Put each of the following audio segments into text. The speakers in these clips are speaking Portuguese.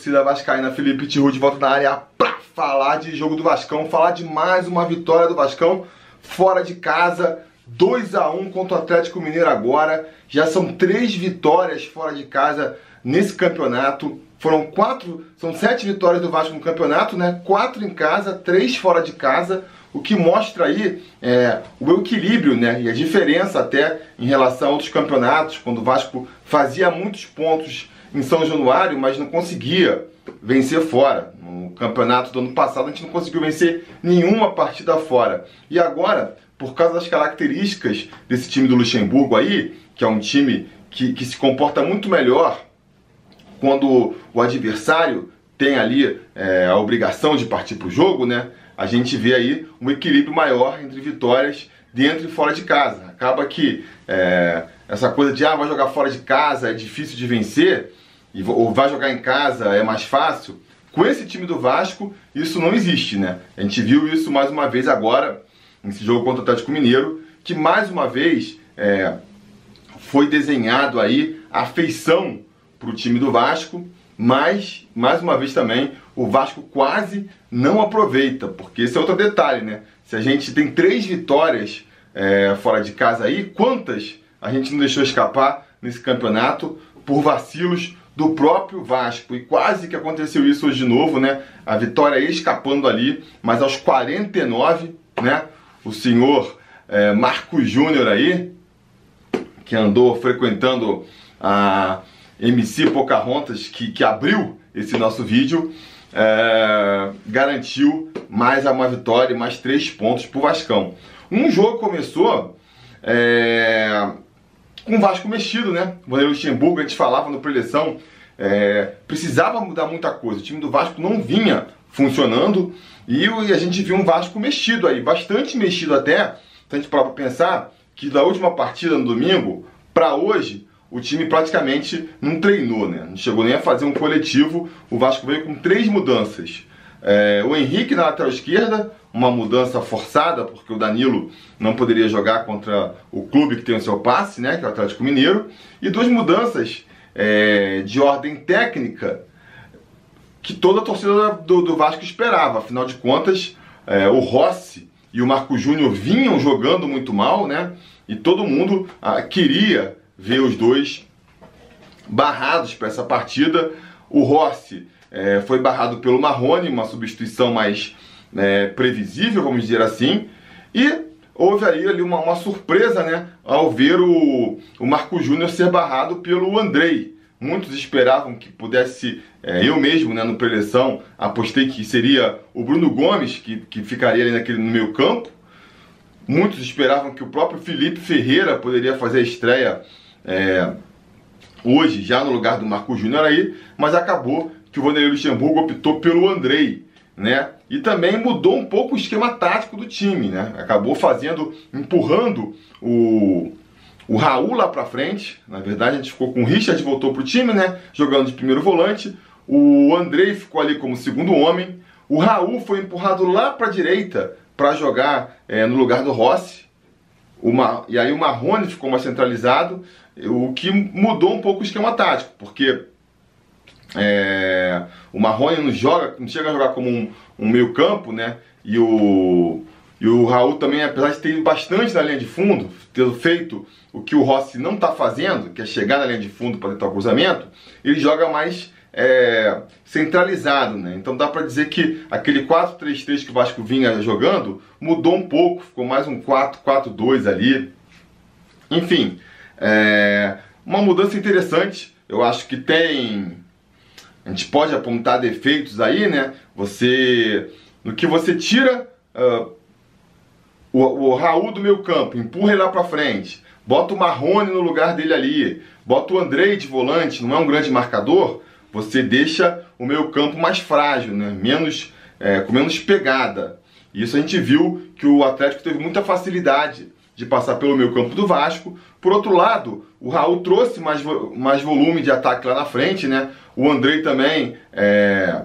torcida vascaína, Felipe Tiru de volta na área pra falar de jogo do Vascão, falar de mais uma vitória do Vascão fora de casa, 2 a 1 contra o Atlético Mineiro agora. Já são três vitórias fora de casa nesse campeonato. Foram quatro, são sete vitórias do Vasco no campeonato, né? Quatro em casa, três fora de casa, o que mostra aí é, o equilíbrio, né? E a diferença até em relação a outros campeonatos, quando o Vasco fazia muitos pontos em São Januário, mas não conseguia vencer fora. No campeonato do ano passado a gente não conseguiu vencer nenhuma partida fora. E agora, por causa das características desse time do Luxemburgo aí, que é um time que, que se comporta muito melhor quando o adversário tem ali é, a obrigação de partir para o jogo, né? A gente vê aí um equilíbrio maior entre vitórias dentro e fora de casa. Acaba que é, essa coisa de ah, vai jogar fora de casa, é difícil de vencer, ou vai jogar em casa, é mais fácil. Com esse time do Vasco, isso não existe, né? A gente viu isso mais uma vez agora, nesse jogo contra o Atlético Mineiro, que mais uma vez é, foi desenhado aí a feição para o time do Vasco, mas, mais uma vez também, o Vasco quase não aproveita, porque esse é outro detalhe, né? Se a gente tem três vitórias é, fora de casa aí, quantas a gente não deixou escapar nesse campeonato por vacilos do próprio Vasco. E quase que aconteceu isso hoje de novo, né? A vitória escapando ali, mas aos 49, né? O senhor é, Marco Júnior aí, que andou frequentando a MC Pocahontas, que, que abriu esse nosso vídeo, é, garantiu mais uma vitória e mais três pontos para o Vascão. Um jogo começou é, com o Vasco mexido, né? O Luxemburgo, a gente falava no preleção, é, precisava mudar muita coisa. O time do Vasco não vinha funcionando e, e a gente viu um Vasco mexido aí, bastante mexido até. Se a gente parar para pensar que da última partida no domingo para hoje, o time praticamente não treinou, né? Não chegou nem a fazer um coletivo. O Vasco veio com três mudanças. É, o Henrique na lateral esquerda, uma mudança forçada, porque o Danilo não poderia jogar contra o clube que tem o seu passe, né? Que é o Atlético Mineiro. E duas mudanças é, de ordem técnica que toda a torcida do, do Vasco esperava. Afinal de contas, é, o Rossi e o Marco Júnior vinham jogando muito mal, né? E todo mundo ah, queria ver os dois barrados para essa partida. O Rossi é, foi barrado pelo Marrone, uma substituição mais é, previsível, vamos dizer assim. E houve aí ali uma, uma surpresa, né, ao ver o, o Marco Júnior ser barrado pelo Andrei. Muitos esperavam que pudesse, é, eu mesmo, né, no preleção, apostei que seria o Bruno Gomes que, que ficaria ali naquele, no meio campo. Muitos esperavam que o próprio Felipe Ferreira poderia fazer a estreia é, hoje, já no lugar do Marco Júnior aí, mas acabou que o Vanderlei Luxemburgo optou pelo Andrei, né? E também mudou um pouco o esquema tático do time, né? Acabou fazendo, empurrando o, o Raul lá pra frente. Na verdade, a gente ficou com o Richard, voltou pro time, né? Jogando de primeiro volante. O Andrei ficou ali como segundo homem. O Raul foi empurrado lá pra direita para jogar é, no lugar do Rossi. Uma, e aí o Marrone ficou mais centralizado, o que mudou um pouco o esquema tático, porque é, o Marrone não joga, não chega a jogar como um, um meio campo, né? E o, e o Raul também, apesar de ter ido bastante na linha de fundo, ter feito o que o Rossi não está fazendo, que é chegar na linha de fundo para tentar o cruzamento, ele joga mais é, centralizado, né? Então dá para dizer que aquele 4-3-3 que o Vasco vinha jogando mudou um pouco, ficou mais um 4-4-2 ali. Enfim, é, uma mudança interessante. Eu acho que tem. A gente pode apontar defeitos aí, né? Você. No que você tira uh, o, o Raul do meu campo, empurra ele lá pra frente, bota o Marrone no lugar dele ali, bota o Andrei de volante, não é um grande marcador você deixa o meio campo mais frágil, né? menos, é, com menos pegada. Isso a gente viu que o Atlético teve muita facilidade de passar pelo meio campo do Vasco. Por outro lado, o Raul trouxe mais, mais volume de ataque lá na frente, né? O Andrei também é,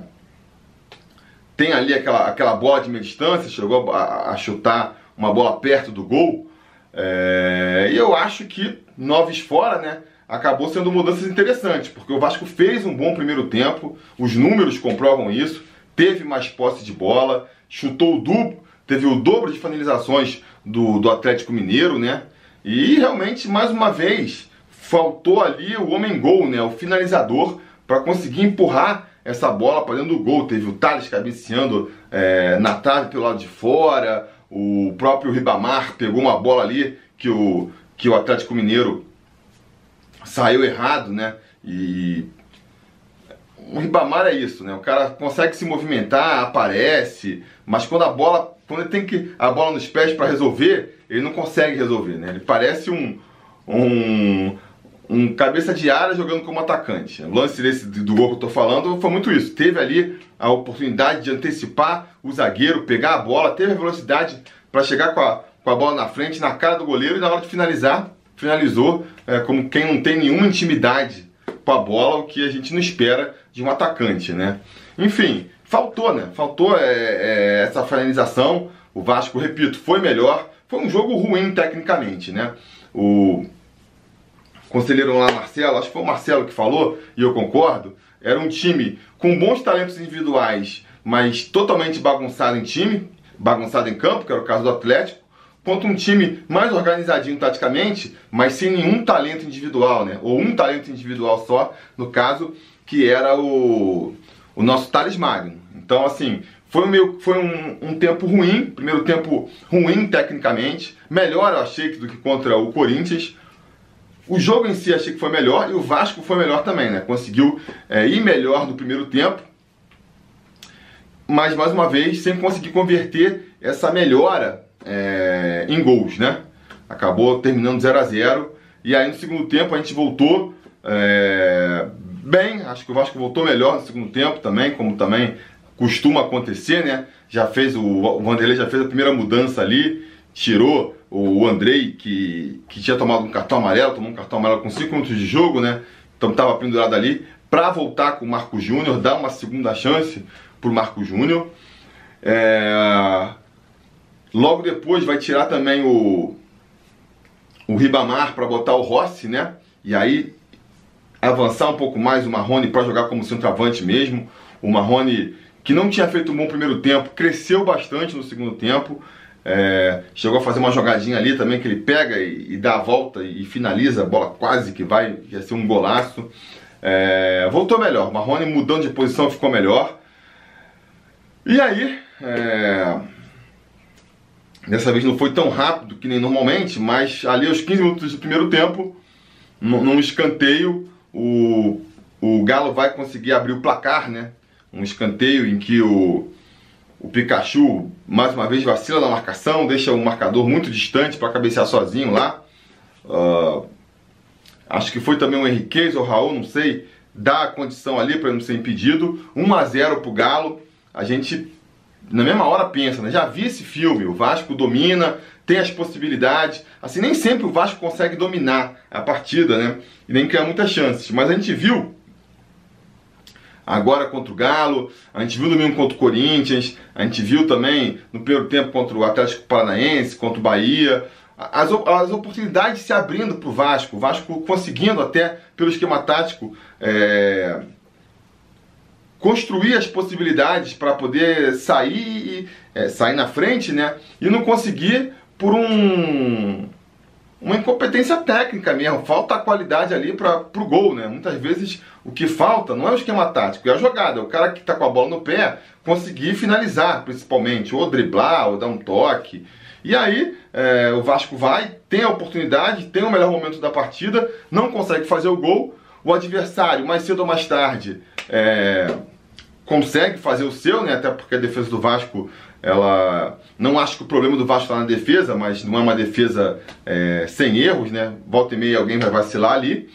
tem ali aquela, aquela bola de meia distância, chegou a, a chutar uma bola perto do gol. É, e eu acho que Noves fora, né? acabou sendo mudanças interessantes, porque o Vasco fez um bom primeiro tempo, os números comprovam isso, teve mais posse de bola, chutou o duplo, teve o dobro de finalizações do, do Atlético Mineiro, né? E realmente, mais uma vez, faltou ali o homem gol, né? O finalizador para conseguir empurrar essa bola para dentro do gol. Teve o Thales cabeceando é, na trave pelo lado de fora, o próprio Ribamar pegou uma bola ali que o, que o Atlético Mineiro saiu errado, né? E o Ribamar é isso, né? O cara consegue se movimentar, aparece, mas quando a bola, quando ele tem que a bola nos pés para resolver, ele não consegue resolver, né? Ele parece um um, um cabeça de área jogando como atacante. O lance desse do gol que eu tô falando foi muito isso. Teve ali a oportunidade de antecipar o zagueiro, pegar a bola, teve a velocidade para chegar com a, com a bola na frente, na cara do goleiro e na hora de finalizar, finalizou é, como quem não tem nenhuma intimidade com a bola, o que a gente não espera de um atacante, né? Enfim, faltou, né? Faltou é, é, essa finalização. O Vasco, repito, foi melhor. Foi um jogo ruim tecnicamente, né? O conselheiro lá, Marcelo, acho que foi o Marcelo que falou, e eu concordo, era um time com bons talentos individuais, mas totalmente bagunçado em time, bagunçado em campo, que era o caso do Atlético, contra um time mais organizadinho taticamente, mas sem nenhum talento individual, né? Ou um talento individual só, no caso, que era o, o nosso Thales Magno. Então, assim, foi, meio, foi um, um, tempo ruim, primeiro tempo ruim tecnicamente, melhor eu achei do que contra o Corinthians. O jogo em si achei que foi melhor e o Vasco foi melhor também, né? Conseguiu é, ir melhor no primeiro tempo, mas mais uma vez sem conseguir converter essa melhora é, em gols, né? Acabou terminando 0 a 0 e aí no segundo tempo a gente voltou é, bem, acho que o Vasco voltou melhor no segundo tempo também, como também costuma acontecer, né? Já fez o, o Vanderlei já fez a primeira mudança ali, tirou o Andrei que, que tinha tomado um cartão amarelo, tomou um cartão amarelo com 5 minutos de jogo, né? Então estava pendurado ali para voltar com o Marco Júnior, dar uma segunda chance para o Marco Júnior. É, Logo depois vai tirar também o, o Ribamar para botar o Rossi, né? E aí avançar um pouco mais o Marrone para jogar como centroavante mesmo. O Marrone, que não tinha feito um bom primeiro tempo, cresceu bastante no segundo tempo. É, chegou a fazer uma jogadinha ali também que ele pega e, e, dá a volta e finaliza, a bola quase que vai, ia ser um golaço. É, voltou melhor, Marrone mudando de posição ficou melhor. E aí, é, Dessa vez não foi tão rápido que nem normalmente, mas ali aos 15 minutos do primeiro tempo, num escanteio, o, o Galo vai conseguir abrir o placar, né? Um escanteio em que o, o Pikachu mais uma vez vacila na marcação, deixa o marcador muito distante para cabecear sozinho lá. Uh, acho que foi também o Henriquez ou o Raul, não sei, dá a condição ali para não ser impedido. 1 a 0 para o Galo. A gente na mesma hora pensa, né? Já vi esse filme, o Vasco domina, tem as possibilidades. Assim, nem sempre o Vasco consegue dominar a partida, né? E nem criar muitas chances. Mas a gente viu agora contra o Galo, a gente viu domingo contra o Corinthians, a gente viu também no primeiro tempo contra o Atlético Paranaense, contra o Bahia. As, as oportunidades se abrindo para o Vasco, o Vasco conseguindo até pelo esquema tático é, construir as possibilidades para poder sair, é, sair na frente, né? E não conseguir por um uma incompetência técnica mesmo, falta a qualidade ali para o gol, né? Muitas vezes o que falta não é o esquema tático, é a jogada, o cara que está com a bola no pé conseguir finalizar, principalmente, ou driblar, ou dar um toque. E aí é, o Vasco vai, tem a oportunidade, tem o melhor momento da partida, não consegue fazer o gol, o adversário, mais cedo ou mais tarde, é, consegue fazer o seu, né? Até porque a defesa do Vasco, ela. Não acho que o problema do Vasco está na defesa, mas não é uma defesa é, sem erros, né? Volta e meia alguém vai vacilar ali.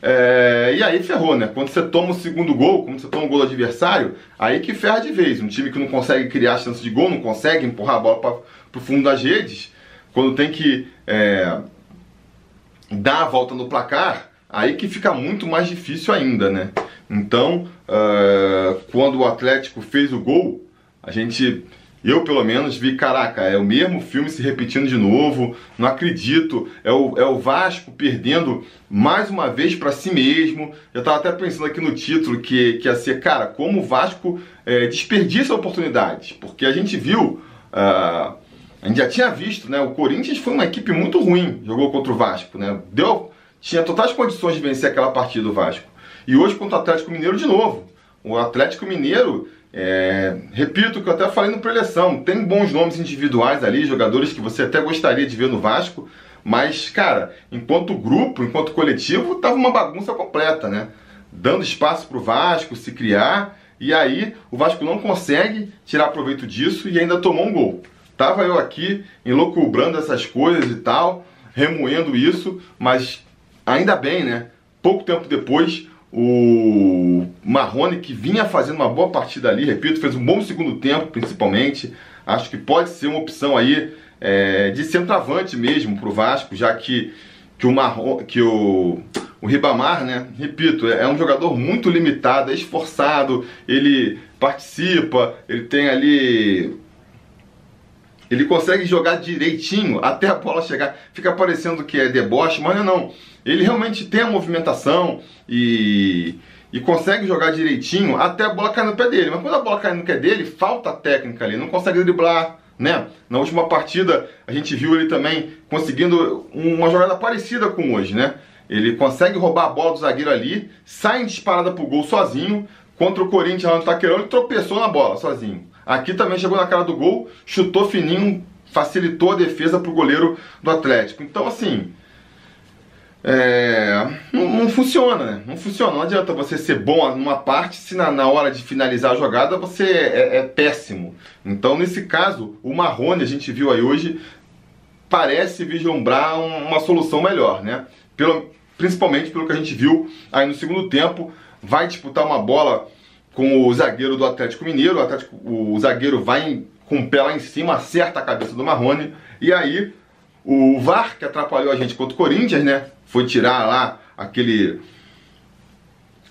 É, e aí ferrou, né? Quando você toma o segundo gol, quando você toma o gol do adversário, aí que ferra de vez. Um time que não consegue criar chance de gol, não consegue empurrar a bola para o fundo das redes, quando tem que é, dar a volta no placar, aí que fica muito mais difícil ainda, né? Então, uh, quando o Atlético fez o gol, a gente Eu, pelo menos, vi, caraca, é o mesmo filme se repetindo de novo, não acredito. É o, é o Vasco perdendo mais uma vez para si mesmo. Eu tava até pensando aqui no título que, que ia ser, cara, como o Vasco é, desperdiça oportunidades. Porque a gente viu, uh, a gente já tinha visto, né? O Corinthians foi uma equipe muito ruim, jogou contra o Vasco, né? Deu, tinha totais condições de vencer aquela partida do Vasco. E hoje contra o Atlético Mineiro de novo. O Atlético Mineiro é, repito o que eu até falei no preleção, tem bons nomes individuais ali, jogadores que você até gostaria de ver no Vasco, mas, cara, enquanto grupo, enquanto coletivo, tava uma bagunça completa, né? Dando espaço pro Vasco se criar, e aí o Vasco não consegue tirar proveito disso e ainda tomou um gol. Tava eu aqui enloucubrando essas coisas e tal, remoendo isso, mas ainda bem, né? Pouco tempo depois, o Marrone, que vinha fazendo uma boa partida ali, repito, fez um bom segundo tempo, principalmente. Acho que pode ser uma opção aí é, de centroavante mesmo para o Vasco, já que, que o Marrone, que o, o Ribamar, né? Repito, é, é um jogador muito limitado, é esforçado, ele participa, ele tem ali ele consegue jogar direitinho até a bola chegar. Fica parecendo que é deboche, mas não, não. Ele realmente tem a movimentação e, e consegue jogar direitinho até a bola cair no pé dele. Mas quando a bola cai no pé dele, falta técnica ali, não consegue driblar. Né? Na última partida a gente viu ele também conseguindo uma jogada parecida com hoje, né? Ele consegue roubar a bola do zagueiro ali, sai em disparada pro gol sozinho. Contra o Corinthians lá no Taquerão, ele tropeçou na bola sozinho. Aqui também chegou na cara do gol, chutou fininho, facilitou a defesa pro goleiro do Atlético. Então, assim, é, não, não, funciona, né? Não funciona. Não adianta você ser bom numa parte se na, na hora de finalizar a jogada você é, é, péssimo. Então, nesse caso, o Marrone, a gente viu aí hoje, parece vislumbrar uma solução melhor, né? Pelo, principalmente pelo que a gente viu aí no segundo tempo. Vai disputar uma bola com o zagueiro do Atlético Mineiro. O, Atlético, o zagueiro vai com o pé lá em cima, acerta a cabeça do Marrone. E aí, o VAR, que atrapalhou a gente contra o Corinthians, né? foi tirar lá aquele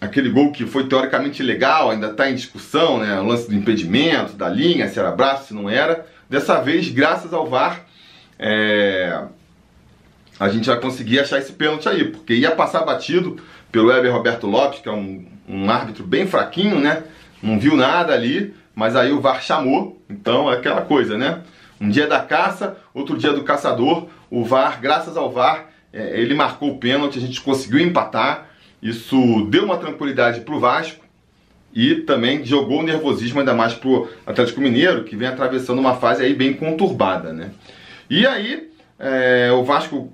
aquele gol que foi teoricamente legal, ainda está em discussão, né? O lance do impedimento, da linha, se era braço, se não era. Dessa vez, graças ao VAR, é... a gente vai conseguir achar esse pênalti aí, porque ia passar batido pelo Weber Roberto Lopes, que é um, um árbitro bem fraquinho, né? Não viu nada ali, mas aí o VAR chamou, então é aquela coisa, né? Um dia da caça, outro dia do caçador. O VAR, graças ao VAR, é, ele marcou o pênalti, a gente conseguiu empatar. Isso deu uma tranquilidade para o Vasco e também jogou o nervosismo ainda mais para o Atlético Mineiro, que vem atravessando uma fase aí bem conturbada. Né? E aí, é, o Vasco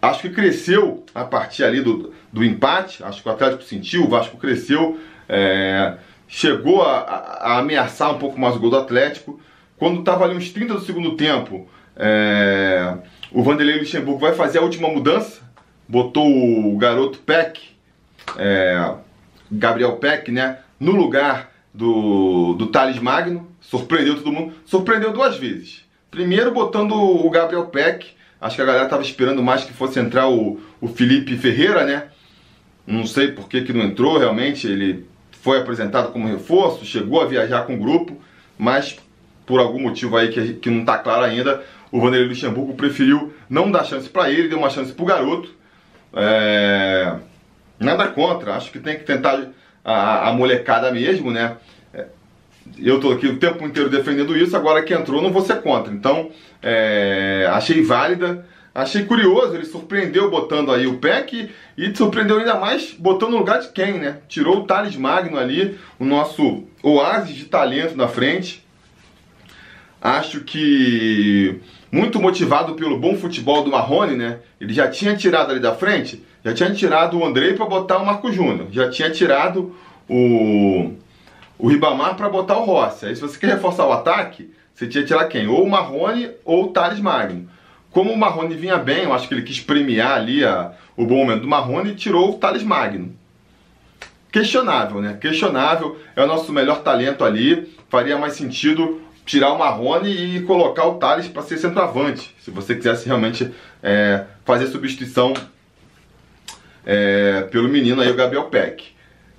acho que cresceu a partir ali do, do empate, acho que o Atlético sentiu, o Vasco cresceu, é, chegou a, a, ameaçar um pouco mais o gol do Atlético. Quando estava ali uns 30 do segundo tempo, é, o Vanderlei Luxemburgo vai fazer a última mudança. Botou o garoto Peck, é, Gabriel Peck, né? No lugar do, do Thales Magno. Surpreendeu todo mundo. Surpreendeu duas vezes. Primeiro botando o Gabriel Peck. Acho que a galera estava esperando mais que fosse entrar o, o Felipe Ferreira, né? Não sei por que, que não entrou, realmente. Ele foi apresentado como reforço, chegou a viajar com o grupo, mas por algum motivo aí que, que não está claro ainda, o Vanderlei Luxemburgo preferiu não dar chance para ele, deu uma chance para o garoto. É... Nada contra, acho que tem que tentar a, a molecada mesmo, né? É, eu estou aqui o tempo inteiro defendendo isso, agora que entrou não vou ser contra. Então, é... achei válida, achei curioso, ele surpreendeu botando aí o PEC e surpreendeu ainda mais botando no lugar de quem, né? Tirou o Thales Magno ali, o nosso oásis de talento na frente. Acho que muito motivado pelo bom futebol do Marrone, né? Ele já tinha tirado ali da frente, já tinha tirado o Andrei para botar o Marco Júnior, já tinha tirado o, o Ribamar para botar o Rossi. Aí se você quer reforçar o ataque, você tinha que tirar quem? Ou o Marrone ou o Thales Magno. Como o Marrone vinha bem, eu acho que ele quis premiar ali a, o bom momento do Marrone e tirou o Thales Magno. Questionável, né? Questionável. É o nosso melhor talento ali. Faria mais sentido tirar o Marrone e colocar o Thales para ser centroavante, se você quisesse realmente é, fazer substituição é, pelo menino aí, o Gabriel Peck.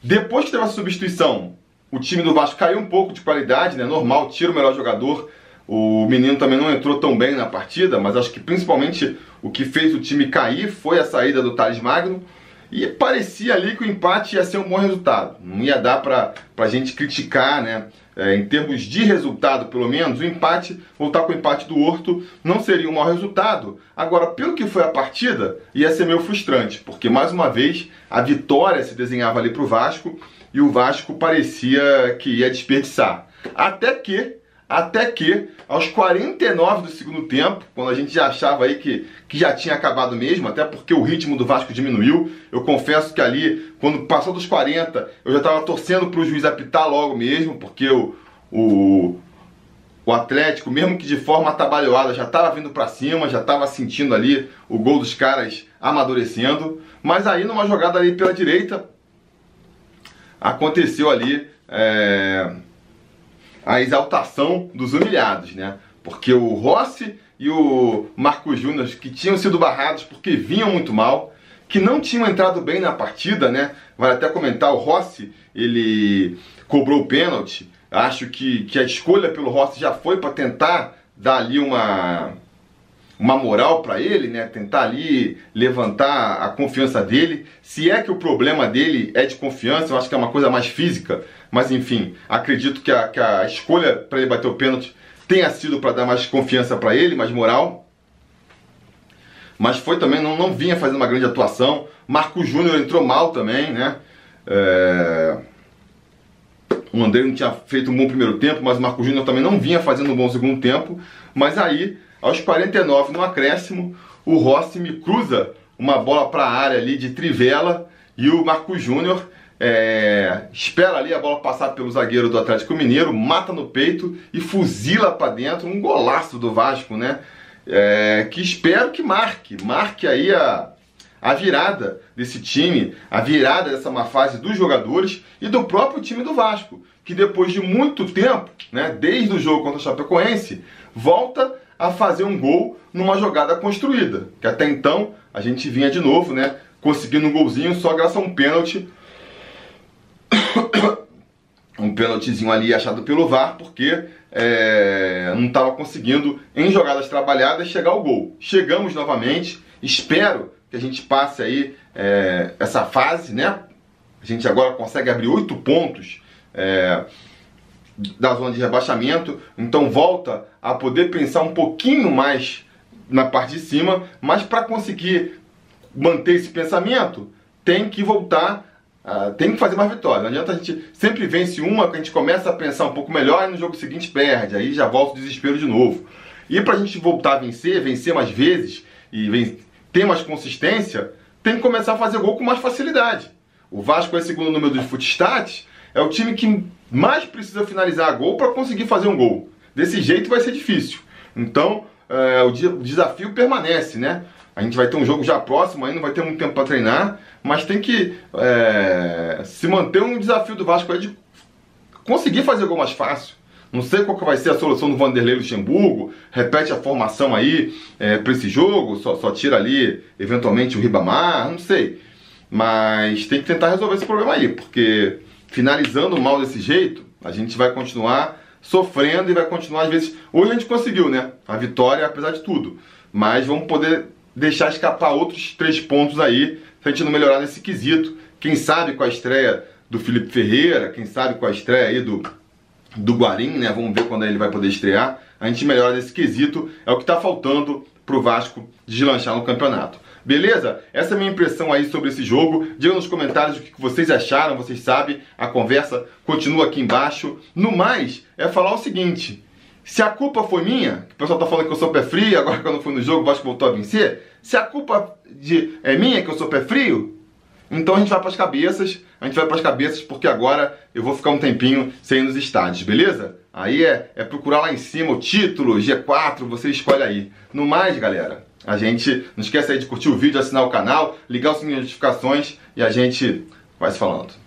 Depois que teve essa substituição, o time do Vasco caiu um pouco de qualidade, né? Normal, tira o melhor jogador, O menino também não entrou tão bem na partida, mas acho que principalmente o que fez o time cair foi a saída do Thales Magno. E parecia ali que o empate ia ser um bom resultado. Não ia dar para a gente criticar, né? É, em termos de resultado, pelo menos, o empate, voltar com o empate do Horto, não seria um mau resultado. Agora, pelo que foi a partida, ia ser meio frustrante, porque mais uma vez a vitória se desenhava ali para o Vasco e o Vasco parecia que ia desperdiçar. Até que até que, aos 49 do segundo tempo, quando a gente já achava aí que, que já tinha acabado mesmo, até porque o ritmo do Vasco diminuiu, eu confesso que ali, quando passou dos 40, eu já estava torcendo para o juiz apitar logo mesmo, porque o, o, o Atlético, mesmo que de forma atabalhoada, já estava vindo para cima, já estava sentindo ali o gol dos caras amadurecendo. Mas aí, numa jogada ali pela direita, aconteceu ali. É a exaltação dos humilhados, né? Porque o Rossi e o Marco Júnior, que tinham sido barrados porque vinham muito mal, que não tinham entrado bem na partida, né? Vale até comentar, o Rossi, ele cobrou o pênalti. Acho que, que a escolha pelo Rossi já foi para tentar dar ali uma uma moral para ele, né? Tentar ali levantar a confiança dele. Se é que o problema dele é de confiança, eu acho que é uma coisa mais física, mas enfim, acredito que a, que a escolha para ele bater o pênalti tenha sido para dar mais confiança para ele, mais moral. Mas foi também, não, não vinha fazendo uma grande atuação. Marco Júnior entrou mal também, né? É... O André não tinha feito um bom primeiro tempo, mas o Marco Júnior também não vinha fazendo um bom segundo tempo. Mas aí aos 49 no acréscimo, o Rossi me cruza uma bola para a área ali de trivela e o Marco Júnior é, espera ali a bola passar pelo zagueiro do Atlético Mineiro, mata no peito e fuzila para dentro um golaço do Vasco, né? É, que espero que marque, marque aí a, a virada desse time, a virada dessa má fase dos jogadores e do próprio time do Vasco, que depois de muito tempo, né, desde o jogo contra o Chapecoense, volta a fazer um gol numa jogada construída. Que até então a gente vinha de novo, né? Conseguindo um golzinho só graças a um pênalti. Um pênaltizinho ali achado pelo VAR, porque é, não estava conseguindo, em jogadas trabalhadas, chegar ao gol. Chegamos novamente, espero que a gente passe aí é, essa fase, né? A gente agora consegue abrir oito pontos. É, da zona de rebaixamento, então volta a poder pensar um pouquinho mais na parte de cima, mas para conseguir manter esse pensamento, tem que voltar, uh, tem que fazer mais vitórias. Não adianta a gente sempre vence uma, que a gente começa a pensar um pouco melhor e no jogo seguinte perde, aí já volta o desespero de novo. E para a gente voltar a vencer, vencer mais vezes e ter mais consistência, tem que começar a fazer gol com mais facilidade. O Vasco é segundo número dos footstats, é o time que mais precisa finalizar gol para conseguir fazer um gol. Desse jeito vai ser difícil. Então, é, o, o desafio permanece, né? A gente vai ter um jogo já próximo, aí não vai ter muito tempo para treinar, mas tem que é, se manter um desafio do Vasco aí de conseguir fazer gol mais fácil. Não sei qual que vai ser a solução do Vanderlei Luxemburgo, repete a formação aí é, para esse jogo, só, só tira ali eventualmente o Ribamar, não sei. Mas tem que tentar resolver esse problema aí, porque finalizando mal desse jeito, a gente vai continuar sofrendo e vai continuar às vezes. Hoje a gente conseguiu, né? A vitória, apesar de tudo. Mas vamos poder deixar escapar outros três pontos aí, se a gente não melhorar nesse quesito. Quem sabe com a estreia do Felipe Ferreira, quem sabe com a estreia aí do, do Guarim, né? Vamos ver quando ele vai poder estrear. A gente melhora nesse quesito. É o que está faltando pro Vasco deslanchar no campeonato. Beleza? Essa é a minha impressão aí sobre esse jogo. Diga nos comentários o que vocês acharam, vocês sabem, a conversa continua aqui embaixo. No mais, é falar o seguinte: se a culpa foi minha, que o pessoal tá falando que eu sou pé frio, agora que eu não fui no jogo, o Vasco voltou a vencer. Se a culpa de, é minha, que eu sou pé frio, então a gente vai para as cabeças, a gente vai para as cabeças porque agora eu vou ficar um tempinho sem ir nos estádios, beleza? Aí é, é procurar lá em cima o título, G4, você escolhe aí. No mais, galera, a gente não esquece aí de curtir o vídeo, assinar o canal, ligar o sininho de notificações e a gente vai se falando.